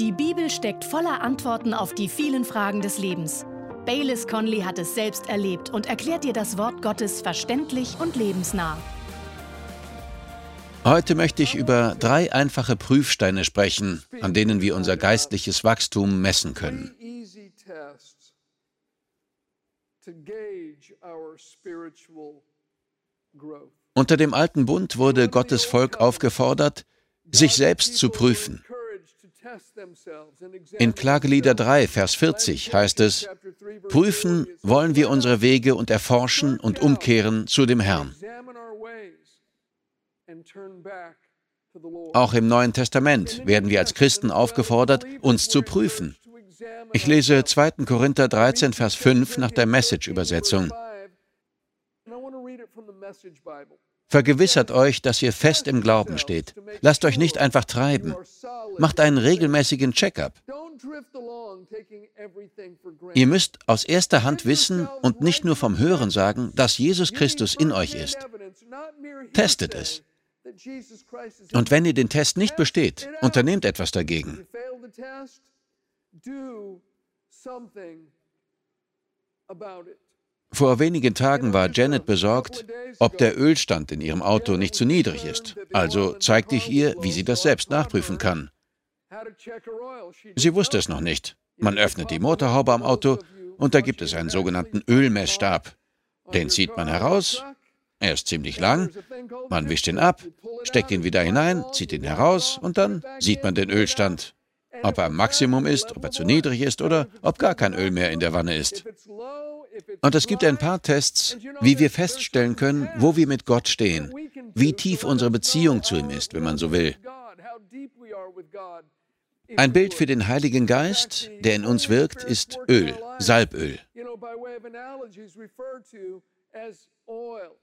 Die Bibel steckt voller Antworten auf die vielen Fragen des Lebens. Baylis Conley hat es selbst erlebt und erklärt dir das Wort Gottes verständlich und lebensnah. Heute möchte ich über drei einfache Prüfsteine sprechen, an denen wir unser geistliches Wachstum messen können. Unter dem alten Bund wurde Gottes Volk aufgefordert, sich selbst zu prüfen. In Klagelieder 3, Vers 40 heißt es, Prüfen wollen wir unsere Wege und erforschen und umkehren zu dem Herrn. Auch im Neuen Testament werden wir als Christen aufgefordert, uns zu prüfen. Ich lese 2. Korinther 13, Vers 5 nach der Message-Übersetzung. Vergewissert euch, dass ihr fest im Glauben steht. Lasst euch nicht einfach treiben. Macht einen regelmäßigen Check-up. Ihr müsst aus erster Hand wissen und nicht nur vom Hören sagen, dass Jesus Christus in euch ist. Testet es. Und wenn ihr den Test nicht besteht, unternehmt etwas dagegen. Vor wenigen Tagen war Janet besorgt, ob der Ölstand in ihrem Auto nicht zu niedrig ist. Also zeigte ich ihr, wie sie das selbst nachprüfen kann. Sie wusste es noch nicht. Man öffnet die Motorhaube am Auto und da gibt es einen sogenannten Ölmessstab. Den zieht man heraus, er ist ziemlich lang, man wischt ihn ab, steckt ihn wieder hinein, zieht ihn heraus und dann sieht man den Ölstand. Ob er Maximum ist, ob er zu niedrig ist oder ob gar kein Öl mehr in der Wanne ist. Und es gibt ein paar Tests, wie wir feststellen können, wo wir mit Gott stehen, wie tief unsere Beziehung zu ihm ist, wenn man so will. Ein Bild für den Heiligen Geist, der in uns wirkt, ist Öl, Salböl.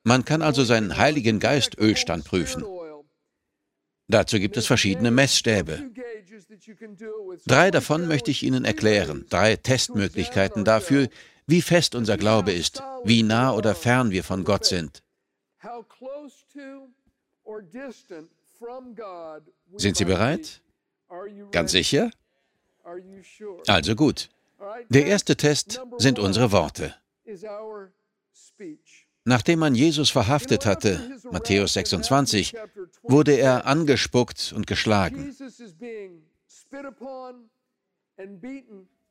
Man kann also seinen Heiligen Geist Ölstand prüfen. Dazu gibt es verschiedene Messstäbe. Drei davon möchte ich Ihnen erklären, drei Testmöglichkeiten dafür, wie fest unser Glaube ist, wie nah oder fern wir von Gott sind. Sind Sie bereit? Ganz sicher? Also gut. Der erste Test sind unsere Worte. Nachdem man Jesus verhaftet hatte, Matthäus 26, wurde er angespuckt und geschlagen.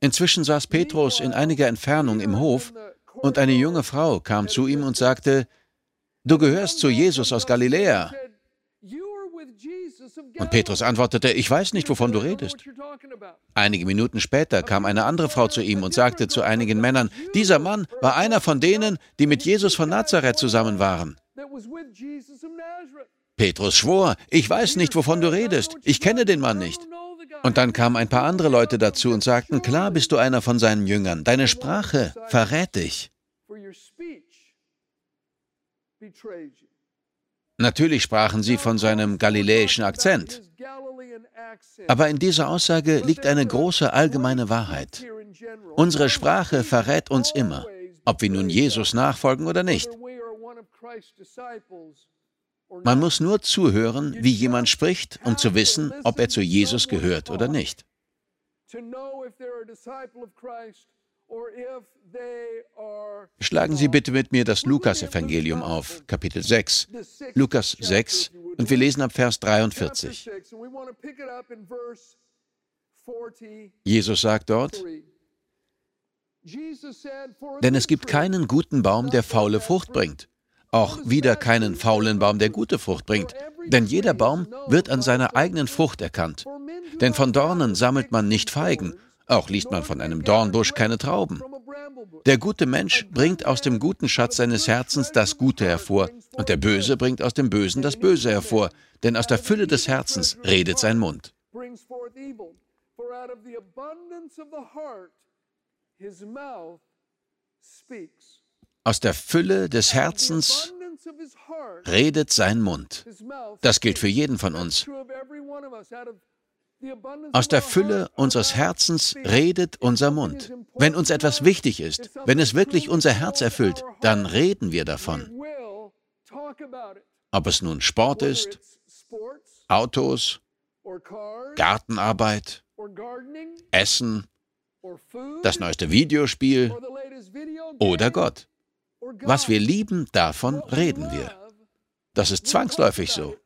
Inzwischen saß Petrus in einiger Entfernung im Hof und eine junge Frau kam zu ihm und sagte, Du gehörst zu Jesus aus Galiläa. Und Petrus antwortete, ich weiß nicht, wovon du redest. Einige Minuten später kam eine andere Frau zu ihm und sagte zu einigen Männern, dieser Mann war einer von denen, die mit Jesus von Nazareth zusammen waren. Petrus schwor, ich weiß nicht, wovon du redest, ich kenne den Mann nicht. Und dann kamen ein paar andere Leute dazu und sagten, klar bist du einer von seinen Jüngern, deine Sprache verrät dich. Natürlich sprachen sie von seinem galiläischen Akzent. Aber in dieser Aussage liegt eine große allgemeine Wahrheit. Unsere Sprache verrät uns immer, ob wir nun Jesus nachfolgen oder nicht. Man muss nur zuhören, wie jemand spricht, um zu wissen, ob er zu Jesus gehört oder nicht. Schlagen Sie bitte mit mir das Lukas-Evangelium auf, Kapitel 6. Lukas 6, und wir lesen ab Vers 43. Jesus sagt dort, denn es gibt keinen guten Baum, der faule Frucht bringt, auch wieder keinen faulen Baum, der gute Frucht bringt, denn jeder Baum wird an seiner eigenen Frucht erkannt. Denn von Dornen sammelt man nicht Feigen, auch liest man von einem Dornbusch keine Trauben. Der gute Mensch bringt aus dem guten Schatz seines Herzens das Gute hervor, und der Böse bringt aus dem Bösen das Böse hervor, denn aus der Fülle des Herzens redet sein Mund. Aus der Fülle des Herzens redet sein Mund. Das gilt für jeden von uns. Aus der Fülle unseres Herzens redet unser Mund. Wenn uns etwas wichtig ist, wenn es wirklich unser Herz erfüllt, dann reden wir davon. Ob es nun Sport ist, Autos, Gartenarbeit Essen, das neueste Videospiel oder Gott. Was wir lieben, davon reden wir. Das ist zwangsläufig so.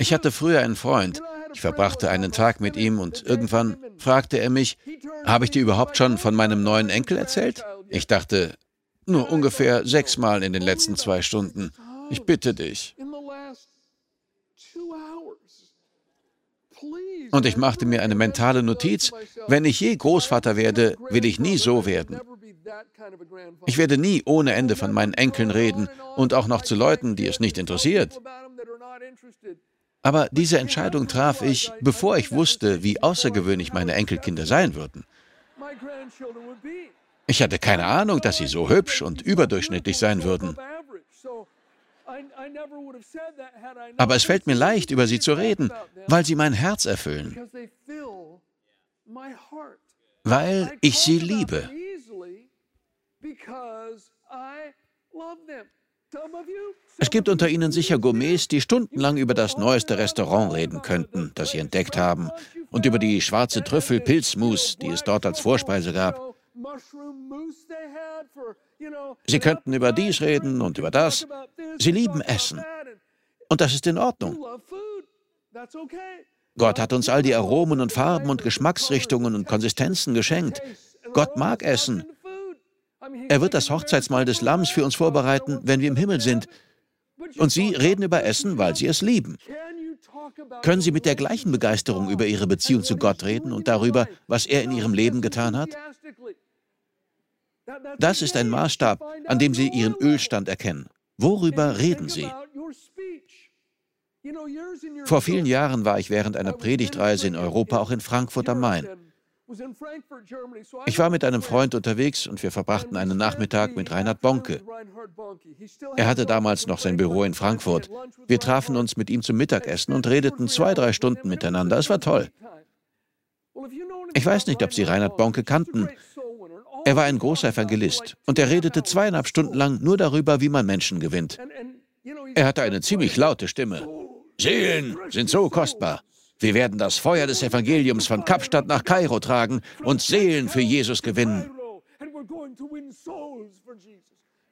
Ich hatte früher einen Freund. Ich verbrachte einen Tag mit ihm und irgendwann fragte er mich, habe ich dir überhaupt schon von meinem neuen Enkel erzählt? Ich dachte, nur ungefähr sechsmal in den letzten zwei Stunden. Ich bitte dich. Und ich machte mir eine mentale Notiz, wenn ich je Großvater werde, will ich nie so werden. Ich werde nie ohne Ende von meinen Enkeln reden und auch noch zu Leuten, die es nicht interessiert. Aber diese Entscheidung traf ich, bevor ich wusste, wie außergewöhnlich meine Enkelkinder sein würden. Ich hatte keine Ahnung, dass sie so hübsch und überdurchschnittlich sein würden. Aber es fällt mir leicht, über sie zu reden, weil sie mein Herz erfüllen. Weil ich sie liebe. Es gibt unter Ihnen sicher Gourmets, die stundenlang über das neueste Restaurant reden könnten, das Sie entdeckt haben, und über die schwarze Trüffel-Pilzmus, die es dort als Vorspeise gab. Sie könnten über dies reden und über das. Sie lieben Essen. Und das ist in Ordnung. Gott hat uns all die Aromen und Farben und Geschmacksrichtungen und Konsistenzen geschenkt. Gott mag Essen. Er wird das Hochzeitsmahl des Lamms für uns vorbereiten, wenn wir im Himmel sind. Und Sie reden über Essen, weil Sie es lieben. Können Sie mit der gleichen Begeisterung über Ihre Beziehung zu Gott reden und darüber, was er in Ihrem Leben getan hat? Das ist ein Maßstab, an dem Sie Ihren Ölstand erkennen. Worüber reden Sie? Vor vielen Jahren war ich während einer Predigtreise in Europa auch in Frankfurt am Main. Ich war mit einem Freund unterwegs und wir verbrachten einen Nachmittag mit Reinhard Bonke. Er hatte damals noch sein Büro in Frankfurt. Wir trafen uns mit ihm zum Mittagessen und redeten zwei, drei Stunden miteinander. Es war toll. Ich weiß nicht, ob Sie Reinhard Bonke kannten. Er war ein großer Evangelist und er redete zweieinhalb Stunden lang nur darüber, wie man Menschen gewinnt. Er hatte eine ziemlich laute Stimme. Seelen sind so kostbar. Wir werden das Feuer des Evangeliums von Kapstadt nach Kairo tragen und Seelen für Jesus gewinnen.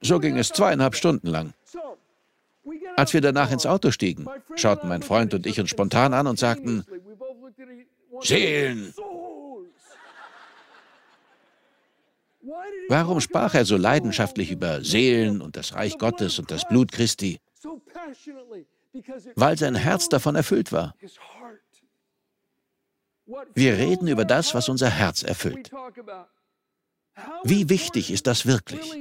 So ging es zweieinhalb Stunden lang. Als wir danach ins Auto stiegen, schauten mein Freund und ich uns spontan an und sagten, Seelen. Warum sprach er so leidenschaftlich über Seelen und das Reich Gottes und das Blut Christi? Weil sein Herz davon erfüllt war. Wir reden über das, was unser Herz erfüllt. Wie wichtig ist das wirklich?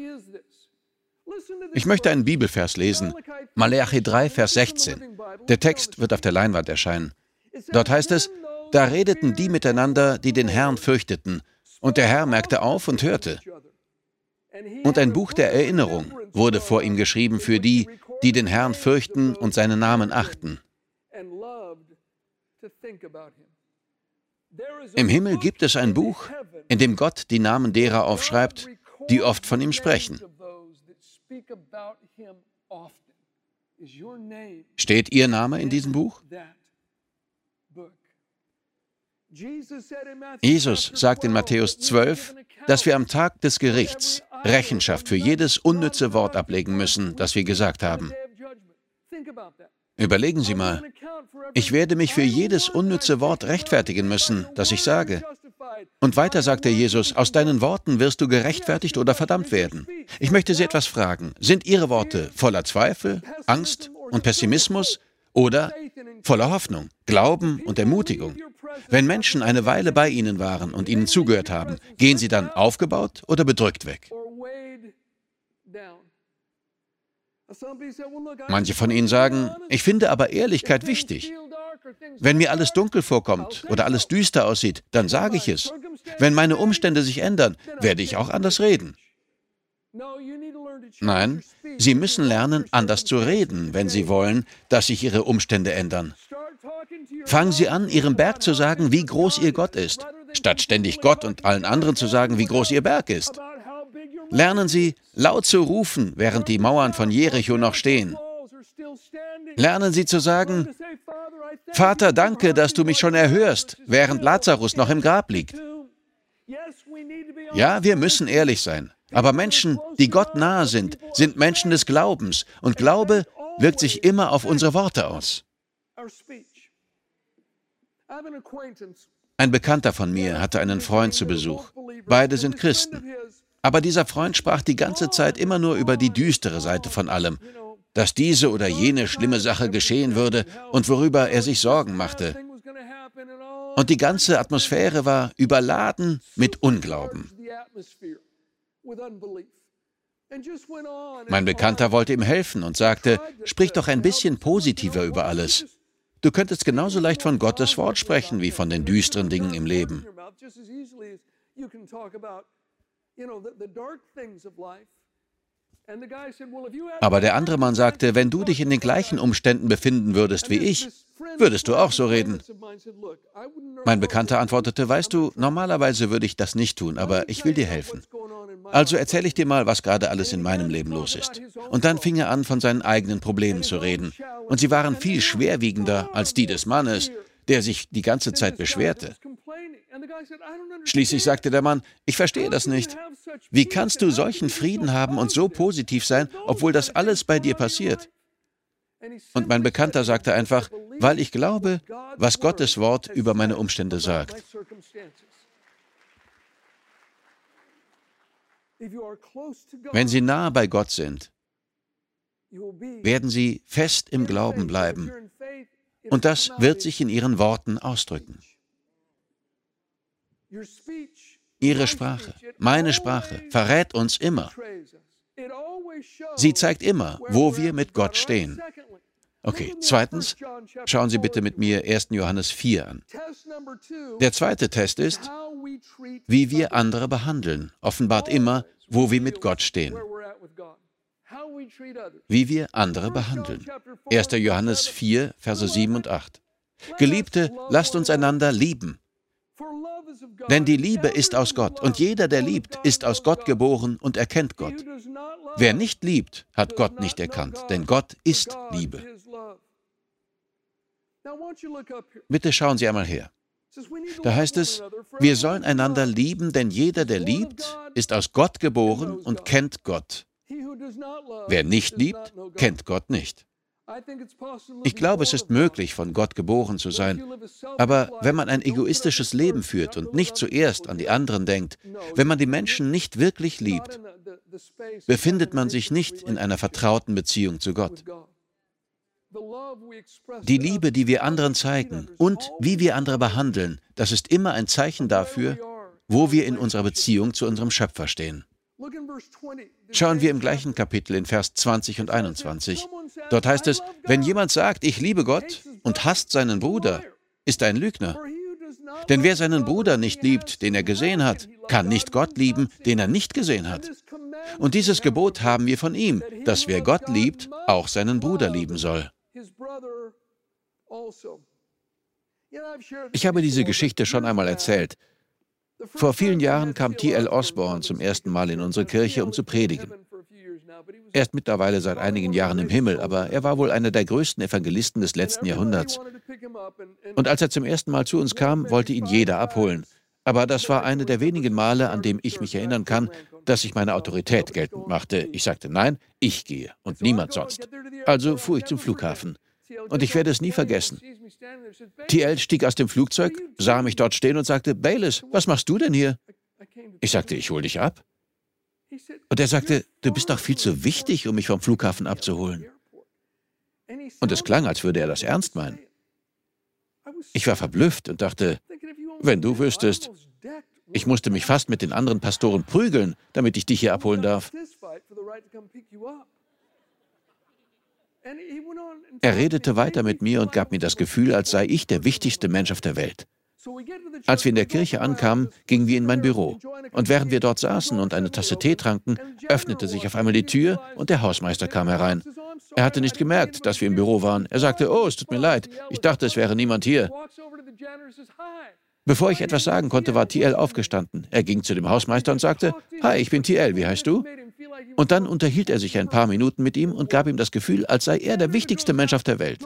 Ich möchte einen Bibelvers lesen, Malachi 3, Vers 16. Der Text wird auf der Leinwand erscheinen. Dort heißt es, da redeten die miteinander, die den Herrn fürchteten, und der Herr merkte auf und hörte. Und ein Buch der Erinnerung wurde vor ihm geschrieben für die, die den Herrn fürchten und seinen Namen achten. Im Himmel gibt es ein Buch, in dem Gott die Namen derer aufschreibt, die oft von ihm sprechen. Steht Ihr Name in diesem Buch? Jesus sagt in Matthäus 12, dass wir am Tag des Gerichts Rechenschaft für jedes unnütze Wort ablegen müssen, das wir gesagt haben. Überlegen Sie mal, ich werde mich für jedes unnütze Wort rechtfertigen müssen, das ich sage. Und weiter sagte Jesus, aus deinen Worten wirst du gerechtfertigt oder verdammt werden. Ich möchte Sie etwas fragen. Sind Ihre Worte voller Zweifel, Angst und Pessimismus oder voller Hoffnung, Glauben und Ermutigung? Wenn Menschen eine Weile bei Ihnen waren und Ihnen zugehört haben, gehen Sie dann aufgebaut oder bedrückt weg? Manche von Ihnen sagen, ich finde aber Ehrlichkeit wichtig. Wenn mir alles dunkel vorkommt oder alles düster aussieht, dann sage ich es. Wenn meine Umstände sich ändern, werde ich auch anders reden. Nein, Sie müssen lernen, anders zu reden, wenn Sie wollen, dass sich Ihre Umstände ändern. Fangen Sie an, Ihrem Berg zu sagen, wie groß Ihr Gott ist, statt ständig Gott und allen anderen zu sagen, wie groß Ihr Berg ist. Lernen Sie, laut zu rufen, während die Mauern von Jericho noch stehen. Lernen Sie zu sagen, Vater, danke, dass du mich schon erhörst, während Lazarus noch im Grab liegt. Ja, wir müssen ehrlich sein. Aber Menschen, die Gott nahe sind, sind Menschen des Glaubens. Und Glaube wirkt sich immer auf unsere Worte aus. Ein Bekannter von mir hatte einen Freund zu Besuch. Beide sind Christen. Aber dieser Freund sprach die ganze Zeit immer nur über die düstere Seite von allem, dass diese oder jene schlimme Sache geschehen würde und worüber er sich Sorgen machte. Und die ganze Atmosphäre war überladen mit Unglauben. Mein Bekannter wollte ihm helfen und sagte, sprich doch ein bisschen positiver über alles. Du könntest genauso leicht von Gottes Wort sprechen wie von den düsteren Dingen im Leben. Aber der andere Mann sagte, wenn du dich in den gleichen Umständen befinden würdest wie ich, würdest du auch so reden. Mein Bekannter antwortete, weißt du, normalerweise würde ich das nicht tun, aber ich will dir helfen. Also erzähle ich dir mal, was gerade alles in meinem Leben los ist. Und dann fing er an, von seinen eigenen Problemen zu reden. Und sie waren viel schwerwiegender als die des Mannes, der sich die ganze Zeit beschwerte. Schließlich sagte der Mann, ich verstehe das nicht. Wie kannst du solchen Frieden haben und so positiv sein, obwohl das alles bei dir passiert? Und mein Bekannter sagte einfach, weil ich glaube, was Gottes Wort über meine Umstände sagt. Wenn Sie nahe bei Gott sind, werden Sie fest im Glauben bleiben. Und das wird sich in Ihren Worten ausdrücken. Ihre Sprache, meine Sprache, verrät uns immer. Sie zeigt immer, wo wir mit Gott stehen. Okay, zweitens, schauen Sie bitte mit mir 1. Johannes 4 an. Der zweite Test ist, wie wir andere behandeln, offenbart immer, wo wir mit Gott stehen. Wie wir andere behandeln. 1. Johannes 4, Verse 7 und 8. Geliebte, lasst uns einander lieben. Denn die Liebe ist aus Gott und jeder, der liebt, ist aus Gott geboren und erkennt Gott. Wer nicht liebt, hat Gott nicht erkannt, denn Gott ist Liebe. Bitte schauen Sie einmal her. Da heißt es, wir sollen einander lieben, denn jeder, der liebt, ist aus Gott geboren und kennt Gott. Wer nicht liebt, kennt Gott nicht. Ich glaube, es ist möglich, von Gott geboren zu sein. Aber wenn man ein egoistisches Leben führt und nicht zuerst an die anderen denkt, wenn man die Menschen nicht wirklich liebt, befindet man sich nicht in einer vertrauten Beziehung zu Gott. Die Liebe, die wir anderen zeigen und wie wir andere behandeln, das ist immer ein Zeichen dafür, wo wir in unserer Beziehung zu unserem Schöpfer stehen. Schauen wir im gleichen Kapitel in Vers 20 und 21. Dort heißt es, wenn jemand sagt, ich liebe Gott und hasst seinen Bruder, ist ein Lügner. Denn wer seinen Bruder nicht liebt, den er gesehen hat, kann nicht Gott lieben, den er nicht gesehen hat. Und dieses Gebot haben wir von ihm, dass wer Gott liebt, auch seinen Bruder lieben soll. Ich habe diese Geschichte schon einmal erzählt. Vor vielen Jahren kam T.L. Osborne zum ersten Mal in unsere Kirche, um zu predigen. Er ist mittlerweile seit einigen Jahren im Himmel, aber er war wohl einer der größten Evangelisten des letzten Jahrhunderts. Und als er zum ersten Mal zu uns kam, wollte ihn jeder abholen. Aber das war eine der wenigen Male, an dem ich mich erinnern kann, dass ich meine Autorität geltend machte. Ich sagte, nein, ich gehe und niemand sonst. Also fuhr ich zum Flughafen. Und ich werde es nie vergessen. TL stieg aus dem Flugzeug, sah mich dort stehen und sagte, Baylis, was machst du denn hier? Ich sagte, ich hole dich ab. Und er sagte, du bist doch viel zu wichtig, um mich vom Flughafen abzuholen. Und es klang, als würde er das ernst meinen. Ich war verblüfft und dachte, wenn du wüsstest, ich musste mich fast mit den anderen Pastoren prügeln, damit ich dich hier abholen darf. Er redete weiter mit mir und gab mir das Gefühl, als sei ich der wichtigste Mensch auf der Welt. Als wir in der Kirche ankamen, gingen wir in mein Büro. Und während wir dort saßen und eine Tasse Tee tranken, öffnete sich auf einmal die Tür und der Hausmeister kam herein. Er hatte nicht gemerkt, dass wir im Büro waren. Er sagte, oh, es tut mir leid. Ich dachte, es wäre niemand hier. Bevor ich etwas sagen konnte, war TL aufgestanden. Er ging zu dem Hausmeister und sagte, Hi, ich bin TL, wie heißt du? Und dann unterhielt er sich ein paar Minuten mit ihm und gab ihm das Gefühl, als sei er der wichtigste Mensch auf der Welt.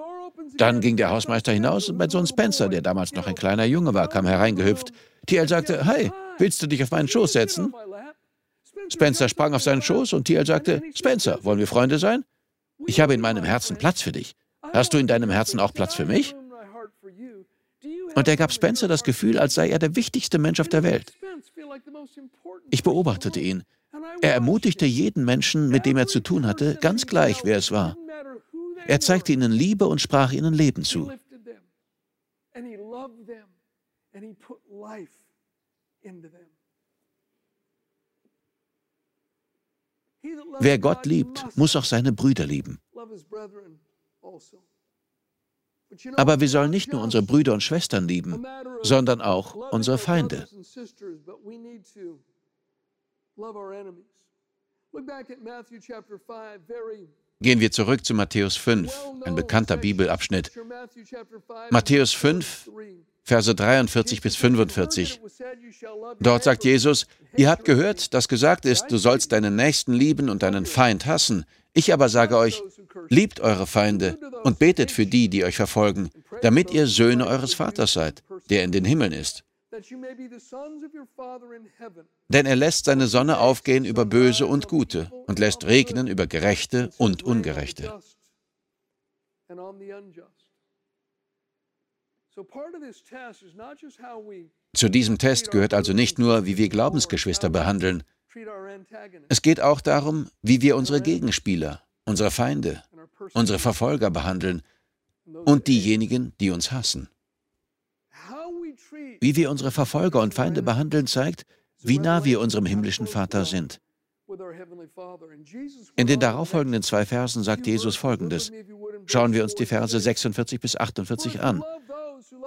Dann ging der Hausmeister hinaus und mein Sohn Spencer, der damals noch ein kleiner Junge war, kam hereingehüpft. TL sagte, hey, willst du dich auf meinen Schoß setzen? Spencer sprang auf seinen Schoß und TL sagte, Spencer, wollen wir Freunde sein? Ich habe in meinem Herzen Platz für dich. Hast du in deinem Herzen auch Platz für mich? Und er gab Spencer das Gefühl, als sei er der wichtigste Mensch auf der Welt. Ich beobachtete ihn. Er ermutigte jeden Menschen, mit dem er zu tun hatte, ganz gleich, wer es war. Er zeigte ihnen Liebe und sprach ihnen Leben zu. Wer Gott liebt, muss auch seine Brüder lieben. Aber wir sollen nicht nur unsere Brüder und Schwestern lieben, sondern auch unsere Feinde. Gehen wir zurück zu Matthäus 5, ein bekannter Bibelabschnitt. Matthäus 5, Verse 43 bis 45. Dort sagt Jesus, ihr habt gehört, dass gesagt ist, du sollst deinen Nächsten lieben und deinen Feind hassen. Ich aber sage euch, liebt eure Feinde und betet für die, die euch verfolgen, damit ihr Söhne eures Vaters seid, der in den Himmeln ist. Denn er lässt seine Sonne aufgehen über Böse und Gute und lässt regnen über Gerechte und Ungerechte. Zu diesem Test gehört also nicht nur, wie wir Glaubensgeschwister behandeln. Es geht auch darum, wie wir unsere Gegenspieler, unsere Feinde, unsere Verfolger behandeln und diejenigen, die uns hassen. Wie wir unsere Verfolger und Feinde behandeln, zeigt, wie nah wir unserem himmlischen Vater sind. In den darauffolgenden zwei Versen sagt Jesus Folgendes. Schauen wir uns die Verse 46 bis 48 an.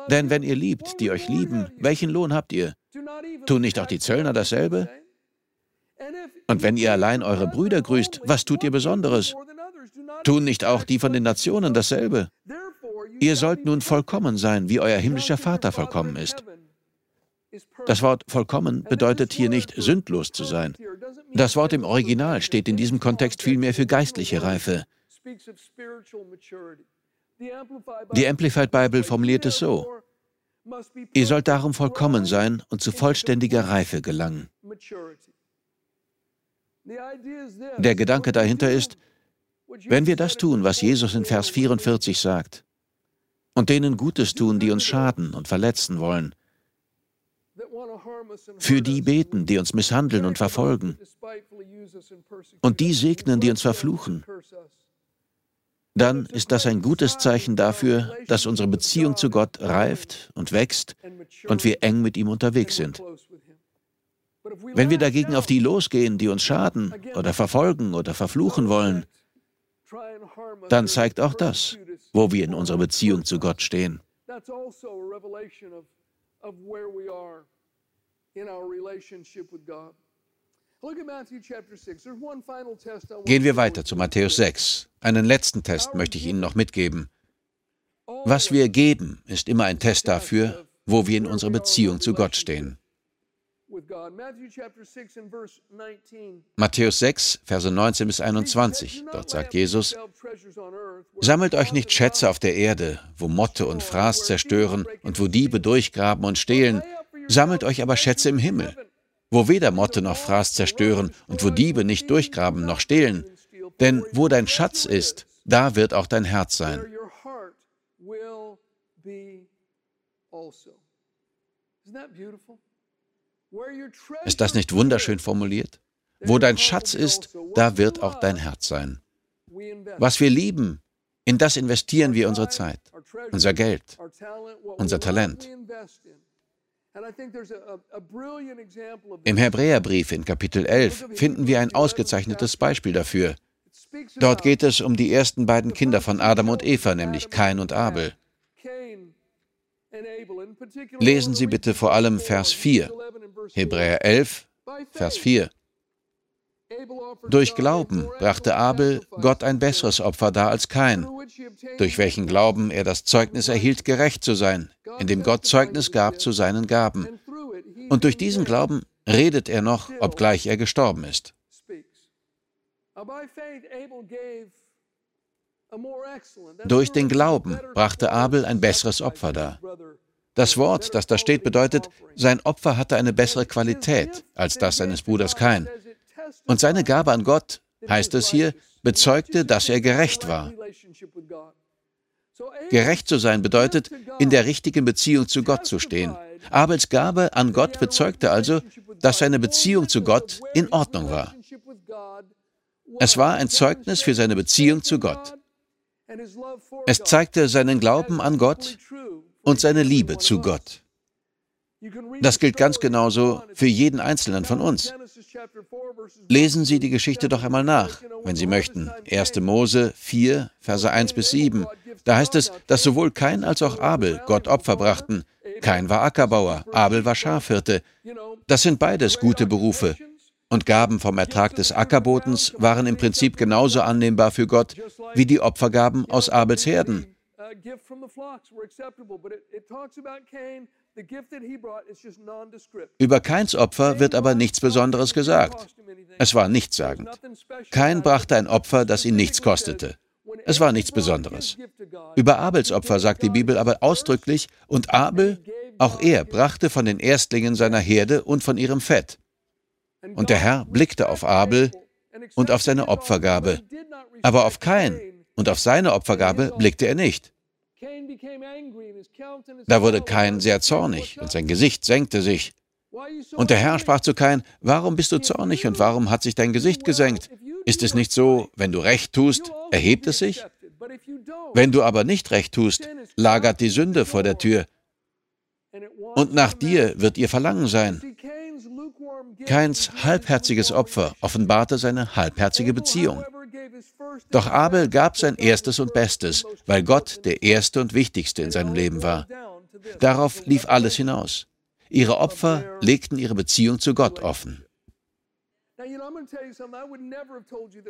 Denn wenn ihr liebt, die euch lieben, welchen Lohn habt ihr? Tun nicht auch die Zöllner dasselbe? Und wenn ihr allein eure Brüder grüßt, was tut ihr Besonderes? Tun nicht auch die von den Nationen dasselbe? Ihr sollt nun vollkommen sein, wie euer himmlischer Vater vollkommen ist. Das Wort vollkommen bedeutet hier nicht sündlos zu sein. Das Wort im Original steht in diesem Kontext vielmehr für geistliche Reife. Die Amplified Bible formuliert es so. Ihr sollt darum vollkommen sein und zu vollständiger Reife gelangen. Der Gedanke dahinter ist, wenn wir das tun, was Jesus in Vers 44 sagt, und denen Gutes tun, die uns schaden und verletzen wollen, für die beten, die uns misshandeln und verfolgen, und die segnen, die uns verfluchen, dann ist das ein gutes Zeichen dafür, dass unsere Beziehung zu Gott reift und wächst und wir eng mit ihm unterwegs sind. Wenn wir dagegen auf die losgehen, die uns schaden oder verfolgen oder verfluchen wollen, dann zeigt auch das, wo wir in unserer Beziehung zu Gott stehen. Gehen wir weiter zu Matthäus 6. Einen letzten Test möchte ich Ihnen noch mitgeben. Was wir geben, ist immer ein Test dafür, wo wir in unserer Beziehung zu Gott stehen. Matthäus 6, Verse 19 bis 21. Dort sagt Jesus, Sammelt euch nicht Schätze auf der Erde, wo Motte und Fraß zerstören und wo Diebe durchgraben und stehlen, sammelt euch aber Schätze im Himmel, wo weder Motte noch Fraß zerstören und wo Diebe nicht durchgraben noch stehlen. Denn wo dein Schatz ist, da wird auch dein Herz sein. Ist das nicht wunderschön formuliert? Wo dein Schatz ist, da wird auch dein Herz sein. Was wir lieben, in das investieren wir unsere Zeit, unser Geld, unser Talent. Im Hebräerbrief in Kapitel 11 finden wir ein ausgezeichnetes Beispiel dafür. Dort geht es um die ersten beiden Kinder von Adam und Eva, nämlich Kain und Abel. Lesen Sie bitte vor allem Vers 4, Hebräer 11, Vers 4. Durch Glauben brachte Abel Gott ein besseres Opfer dar als Kain, durch welchen Glauben er das Zeugnis erhielt, gerecht zu sein, indem Gott Zeugnis gab zu seinen Gaben. Und durch diesen Glauben redet er noch, obgleich er gestorben ist. Durch den Glauben brachte Abel ein besseres Opfer dar. Das Wort, das da steht, bedeutet, sein Opfer hatte eine bessere Qualität als das seines Bruders Kain. Und seine Gabe an Gott, heißt es hier, bezeugte, dass er gerecht war. Gerecht zu sein bedeutet, in der richtigen Beziehung zu Gott zu stehen. Abels Gabe an Gott bezeugte also, dass seine Beziehung zu Gott in Ordnung war. Es war ein Zeugnis für seine Beziehung zu Gott. Es zeigte seinen Glauben an Gott und seine Liebe zu Gott. Das gilt ganz genauso für jeden Einzelnen von uns. Lesen Sie die Geschichte doch einmal nach, wenn Sie möchten. 1. Mose 4, Verse 1 bis 7. Da heißt es, dass sowohl Kain als auch Abel Gott Opfer brachten. Kain war Ackerbauer, Abel war Schafhirte. Das sind beides gute Berufe. Und Gaben vom Ertrag des Ackerbodens waren im Prinzip genauso annehmbar für Gott wie die Opfergaben aus Abels Herden. Über Kains Opfer wird aber nichts Besonderes gesagt. Es war nichtssagend. Kain brachte ein Opfer, das ihn nichts kostete. Es war nichts Besonderes. Über Abels Opfer sagt die Bibel aber ausdrücklich, und Abel, auch er, brachte von den Erstlingen seiner Herde und von ihrem Fett. Und der Herr blickte auf Abel und auf seine Opfergabe, aber auf Kain und auf seine Opfergabe blickte er nicht. Da wurde Kain sehr zornig und sein Gesicht senkte sich. Und der Herr sprach zu Kain, warum bist du zornig und warum hat sich dein Gesicht gesenkt? Ist es nicht so, wenn du recht tust, erhebt es sich? Wenn du aber nicht recht tust, lagert die Sünde vor der Tür. Und nach dir wird ihr Verlangen sein. Kains halbherziges Opfer offenbarte seine halbherzige Beziehung. Doch Abel gab sein Erstes und Bestes, weil Gott der Erste und Wichtigste in seinem Leben war. Darauf lief alles hinaus. Ihre Opfer legten ihre Beziehung zu Gott offen.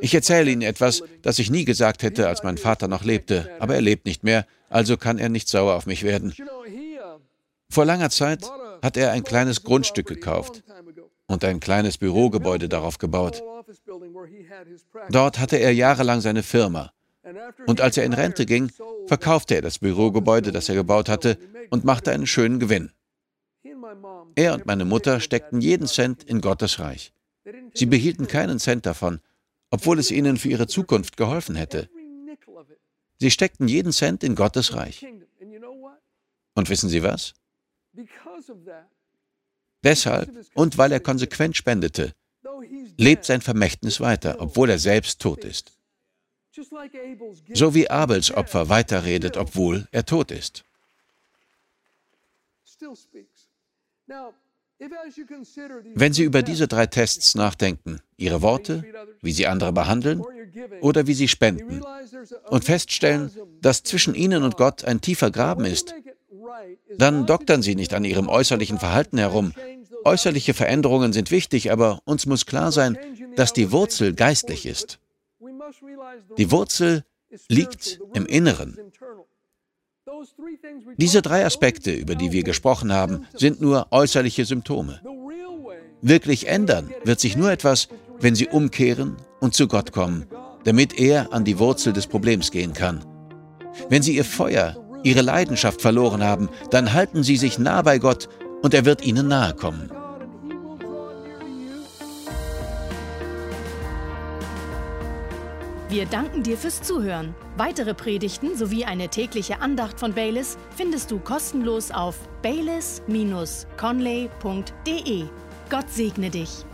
Ich erzähle Ihnen etwas, das ich nie gesagt hätte, als mein Vater noch lebte, aber er lebt nicht mehr, also kann er nicht sauer auf mich werden. Vor langer Zeit hat er ein kleines Grundstück gekauft und ein kleines Bürogebäude darauf gebaut. Dort hatte er jahrelang seine Firma. Und als er in Rente ging, verkaufte er das Bürogebäude, das er gebaut hatte, und machte einen schönen Gewinn. Er und meine Mutter steckten jeden Cent in Gottes Reich. Sie behielten keinen Cent davon, obwohl es ihnen für ihre Zukunft geholfen hätte. Sie steckten jeden Cent in Gottes Reich. Und wissen Sie was? Deshalb und weil er konsequent spendete, lebt sein Vermächtnis weiter, obwohl er selbst tot ist. So wie Abels Opfer weiterredet, obwohl er tot ist. Wenn Sie über diese drei Tests nachdenken, Ihre Worte, wie Sie andere behandeln oder wie Sie spenden, und feststellen, dass zwischen Ihnen und Gott ein tiefer Graben ist, dann doktern Sie nicht an Ihrem äußerlichen Verhalten herum. Äußerliche Veränderungen sind wichtig, aber uns muss klar sein, dass die Wurzel geistlich ist. Die Wurzel liegt im Inneren. Diese drei Aspekte, über die wir gesprochen haben, sind nur äußerliche Symptome. Wirklich ändern wird sich nur etwas, wenn Sie umkehren und zu Gott kommen, damit er an die Wurzel des Problems gehen kann. Wenn Sie Ihr Feuer, Ihre Leidenschaft verloren haben, dann halten Sie sich nah bei Gott und er wird Ihnen nahe kommen. Wir danken dir fürs Zuhören. Weitere Predigten sowie eine tägliche Andacht von Baylis findest du kostenlos auf baylis-conley.de. Gott segne dich.